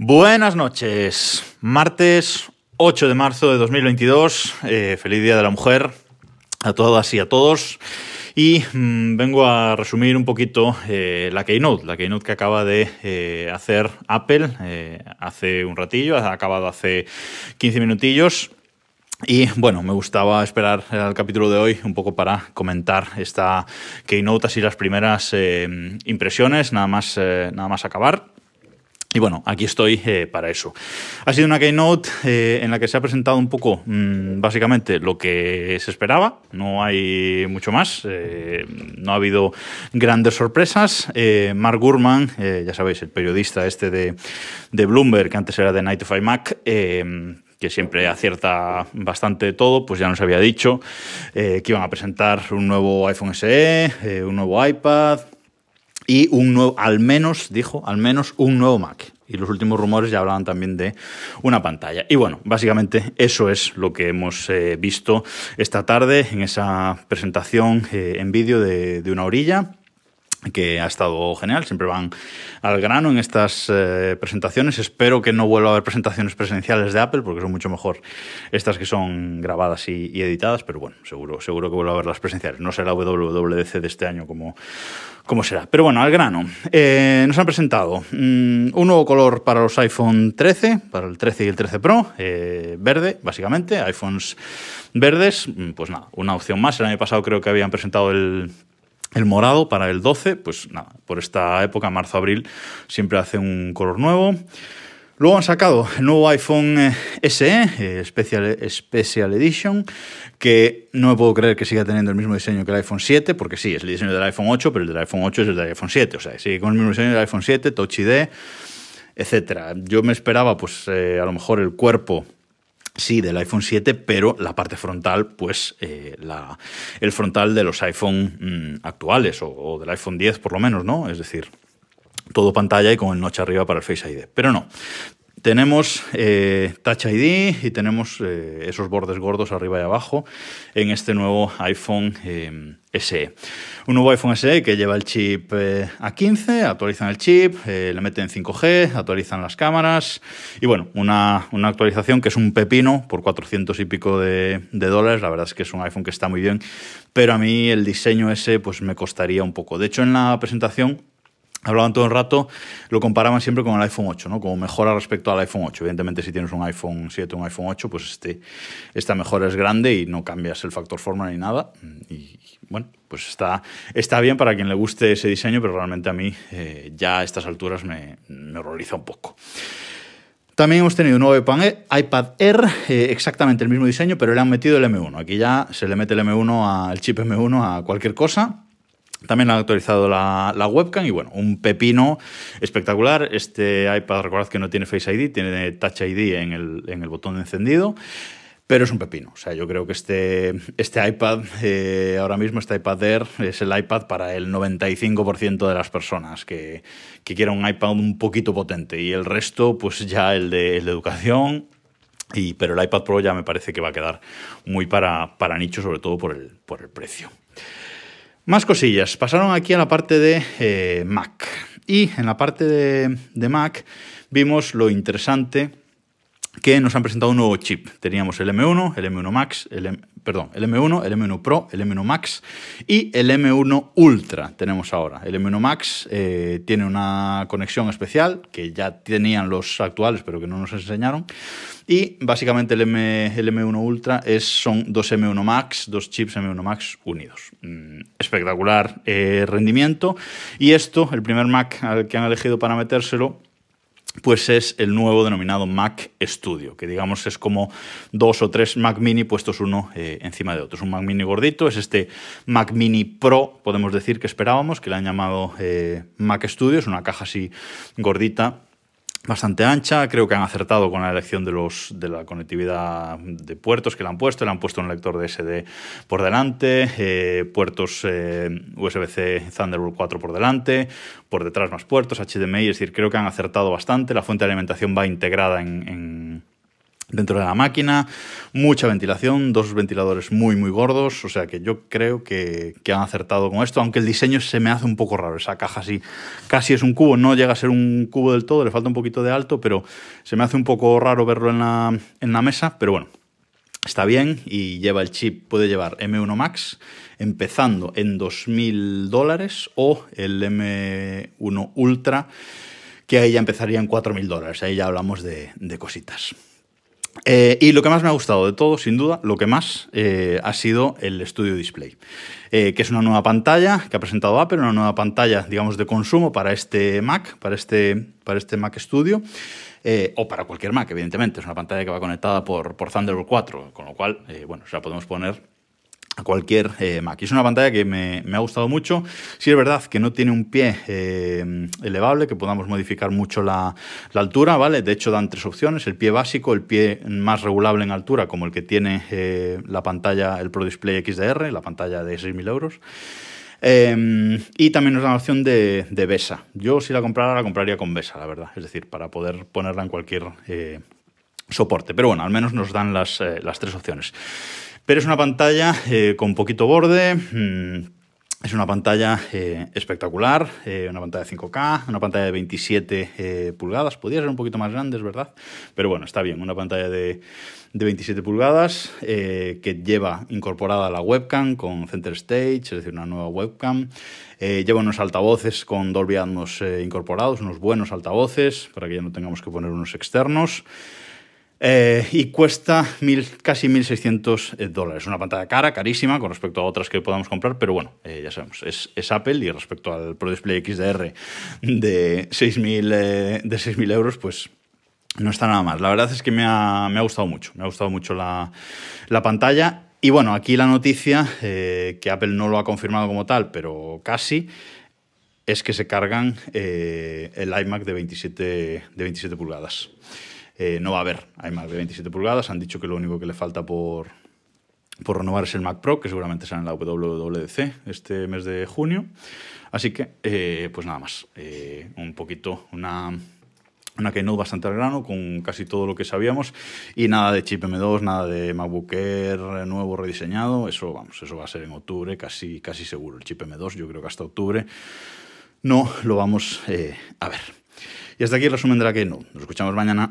Buenas noches, martes 8 de marzo de 2022, eh, feliz Día de la Mujer a todas y a todos. Y mmm, vengo a resumir un poquito eh, la Keynote, la Keynote que acaba de eh, hacer Apple hace un ratillo, ha acabado hace 15 minutillos. Y bueno, me gustaba esperar al capítulo de hoy un poco para comentar esta Keynote, así las primeras impresiones, nada más, nada más acabar. Y bueno, aquí estoy eh, para eso. Ha sido una keynote eh, en la que se ha presentado un poco, mmm, básicamente, lo que se esperaba. No hay mucho más. Eh, no ha habido grandes sorpresas. Mark Gurman, ya sabéis, el periodista este de, de, Bloomberg, que antes era de Night of iMac, que siempre acierta bastante todo, pues ya nos había dicho que iban a presentar un nuevo iPhone SE, un nuevo iPad y un nuevo, al menos, dijo, al menos un nuevo Mac. Y los últimos rumores ya hablaban también de una pantalla. Y bueno, básicamente eso es lo que hemos eh, visto esta tarde en esa presentación eh, en vídeo de, de una orilla que ha estado genial, siempre van al grano en estas eh, presentaciones. Espero que no vuelva a haber presentaciones presenciales de Apple, porque son mucho mejor estas que son grabadas y, editadas, pero bueno, seguro, seguro que vuelva a haber las presenciales. No será WWDC de este año como, será. Pero bueno, al grano. Eh, nos han presentado mmm, un nuevo color para los iPhone 13, para el 13 y el 13 Pro, eh, verde, básicamente, iPhones verdes. Pues nada, una opción más. El año pasado creo que habían presentado el el morado para el 12, pues nada, por esta época, marzo-abril, siempre hace un color nuevo. Luego han sacado el nuevo iPhone eh, SE, eh, Special, Edition, que no me puedo creer que siga teniendo el mismo diseño que el iPhone 7, porque sí, es el diseño del iPhone 8, pero el del iPhone 8 es el del iPhone 7, o sea, sigue con el mismo diseño del iPhone 7, Touch ID, etc. Yo me esperaba, pues, eh, a lo mejor el cuerpo sí, del iPhone 7, pero la parte frontal, pues eh, la, el frontal de los iPhone mmm, actuales o, o, del iPhone 10 por lo menos, ¿no? Es decir, todo pantalla y con el notch arriba para el Face ID. Pero no. Tenemos eh, Touch ID y tenemos eh, esos bordes gordos arriba y abajo en este nuevo iPhone eh, SE. Un nuevo iPhone SE que lleva el chip eh, A15, actualizan el chip, le meten 5G, actualizan las cámaras y bueno, una, una, actualización que es un pepino por 400 y pico de, de, dólares. La verdad es que es un iPhone que está muy bien, pero a mí el diseño ese pues me costaría un poco. De hecho, en la presentación hablaban todo el rato, lo comparaban siempre con el iPhone 8, ¿no? Como mejora respecto al iPhone 8. Evidentemente, si tienes un iPhone 7 o un iPhone 8, pues este, esta mejora es grande y no cambias el factor forma ni nada. Y bueno, pues está, está bien para quien le guste ese diseño, pero realmente a mí eh, ya a estas alturas me, me horroriza un poco. También hemos tenido un nuevo iPad Air, eh, exactamente el mismo diseño, pero le han metido el M1. Aquí ya se le mete el M1 al chip M1 a cualquier cosa también han actualizado la, la, webcam y bueno, un pepino espectacular. Este iPad, recordad que no tiene Face ID, tiene Touch ID en el, en el botón de encendido, pero es un pepino. O sea, yo creo que este, este iPad, eh, ahora mismo este iPad Air, es el iPad para el 95% de las personas que, que quieran un iPad un poquito potente y el resto, pues ya el de, el de educación. Y, pero el iPad Pro ya me parece que va a quedar muy para, para nicho, sobre todo por el, por el precio. Más cosillas. Pasaron aquí a la parte de eh, Mac. Y en la parte de, de, Mac vimos lo interesante que nos han presentado un nuevo chip. Teníamos el M1, el M1 Max, el M, perdón, el M1, el M1 Pro, el M1 Max y el M1 Ultra tenemos ahora. El M1 Max eh, tiene una conexión especial que ya tenían los actuales pero que no nos enseñaron. Y básicamente el, M, el M1 Ultra es, son dos M1 Max, dos chips M1 Max unidos. Mm, espectacular eh, rendimiento. Y esto, el primer Mac al que han elegido para metérselo, pues es el nuevo denominado Mac Studio, que digamos es como dos o tres Mac Mini puestos uno eh, encima de otro. Es un Mac Mini gordito, es este Mac Mini Pro, podemos decir que esperábamos, que le han llamado eh, Mac Studio, es una caja así gordita bastante ancha. Creo que han acertado con la elección de, los, de la conectividad de puertos que le han puesto. Le han puesto un lector de SD por delante, eh, puertos eh, USB-C Thunderbolt 4 por delante, por detrás más puertos, HDMI. Es decir, creo que han acertado bastante. La fuente de alimentación va integrada en, en dentro de la máquina, mucha ventilación, dos ventiladores muy muy gordos, o sea que yo creo que, que, han acertado con esto, aunque el diseño se me hace un poco raro, esa caja así, casi es un cubo, no llega a ser un cubo del todo, le falta un poquito de alto, pero se me hace un poco raro verlo en la, en la mesa, pero bueno, está bien y lleva el chip, puede llevar M1 Max, empezando en 2.000 dólares o el M1 Ultra, que ahí ya empezaría en 4.000 dólares, ahí ya hablamos de, de cositas. Eh, y lo que más me ha gustado de todo, sin duda, lo que más eh, ha sido el Studio Display, eh, que es una nueva pantalla que ha presentado Apple, una nueva pantalla, digamos, de consumo para este Mac, para este, para este Mac Studio, o para cualquier Mac, evidentemente. Es una pantalla que va conectada por, por Thunderbolt 4, con lo cual, bueno, la podemos poner cualquier eh, Mac. Es una pantalla que me, me, ha gustado mucho. Sí es verdad que no tiene un pie eh, elevable, que podamos modificar mucho la, altura, ¿vale? De hecho dan tres opciones, el pie básico, el pie más regulable en altura, como el que tiene eh, la pantalla, el Pro Display XDR, la pantalla de 6.000 euros. Y también nos da la opción de, de, BESA. Yo si la comprara, la compraría con BESA, la verdad. Es decir, para poder ponerla en cualquier soporte. Pero bueno, al menos nos dan las, eh, las tres opciones. Pero es una pantalla eh, con poquito borde. Mmm, es una pantalla eh, espectacular, una pantalla de 5K, una pantalla de 27 eh, pulgadas. Podría ser un poquito más grande, es verdad, pero bueno, está bien. Una pantalla de, de 27 pulgadas que lleva incorporada la webcam con Center Stage, es decir, una nueva webcam. lleva unos altavoces con Dolby Atmos incorporados, unos buenos altavoces para que ya no tengamos que poner unos externos. Eh, y cuesta mil, casi 1.600 dólares. Una pantalla cara, carísima, con respecto a otras que podamos comprar, pero bueno, eh, ya sabemos, es, Apple y respecto al Pro Display XDR de 6.000 eh, de 6.000 euros, pues no está nada mal. La verdad es que me ha, me ha gustado mucho, me ha gustado mucho la, la pantalla. Y bueno, aquí la noticia, eh, que Apple no lo ha confirmado como tal, pero casi, es que se cargan eh, el iMac de 27, de 27 pulgadas. Eh, no va a haber iMac de 27 pulgadas. Han dicho que lo único que le falta por, por renovar es el Mac Pro, que seguramente será en la WWDC este mes de junio. Así que, eh, pues nada más. Eh, un poquito, una, una keynote bastante al grano, con casi todo lo que sabíamos. Y nada de chip M2, nada de MacBook Air nuevo rediseñado. Eso, vamos, eso va a ser en octubre, casi, casi seguro. El chip M2, yo creo que hasta octubre no lo vamos a ver. Y hasta aquí el resumen de la Keynote. Nos escuchamos mañana.